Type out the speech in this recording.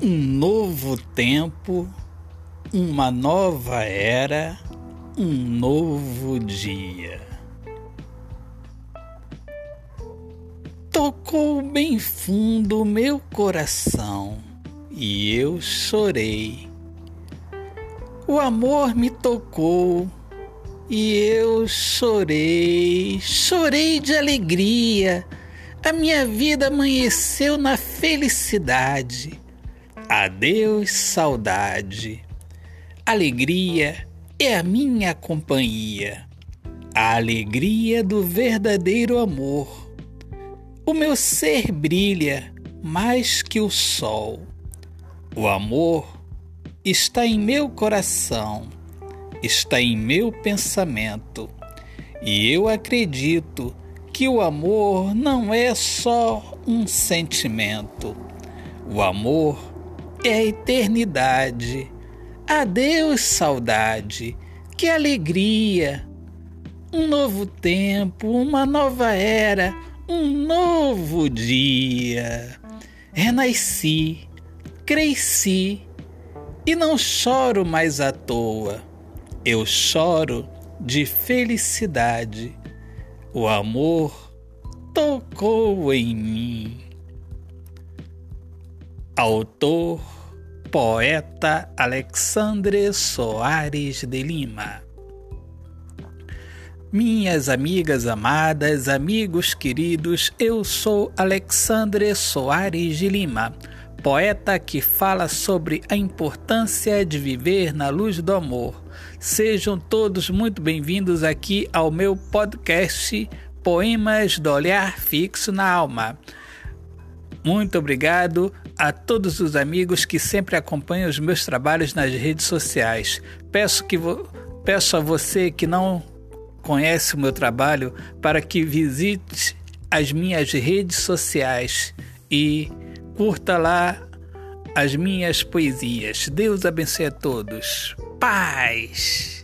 um novo tempo, uma nova era, um novo dia. Tocou bem fundo meu coração e eu chorei. O amor me tocou e eu chorei, chorei de alegria. A minha vida amanheceu na felicidade. Adeus, saudade. Alegria é a minha companhia, a alegria do verdadeiro amor. O meu ser brilha mais que o sol. O amor está em meu coração, está em meu pensamento, e eu acredito que o amor não é só um sentimento. O amor é a eternidade. Adeus, saudade, que alegria! Um novo tempo, uma nova era, um novo dia. Renasci, cresci e não choro mais à toa. Eu choro de felicidade. O amor tocou em mim. Autor, poeta Alexandre Soares de Lima. Minhas amigas amadas, amigos queridos, eu sou Alexandre Soares de Lima, poeta que fala sobre a importância de viver na luz do amor. Sejam todos muito bem-vindos aqui ao meu podcast Poemas do Olhar Fixo na Alma. Muito obrigado a todos os amigos que sempre acompanham os meus trabalhos nas redes sociais. Peço, que peço a você que não conhece o meu trabalho para que visite as minhas redes sociais e curta lá as minhas poesias. Deus abençoe a todos. Paz!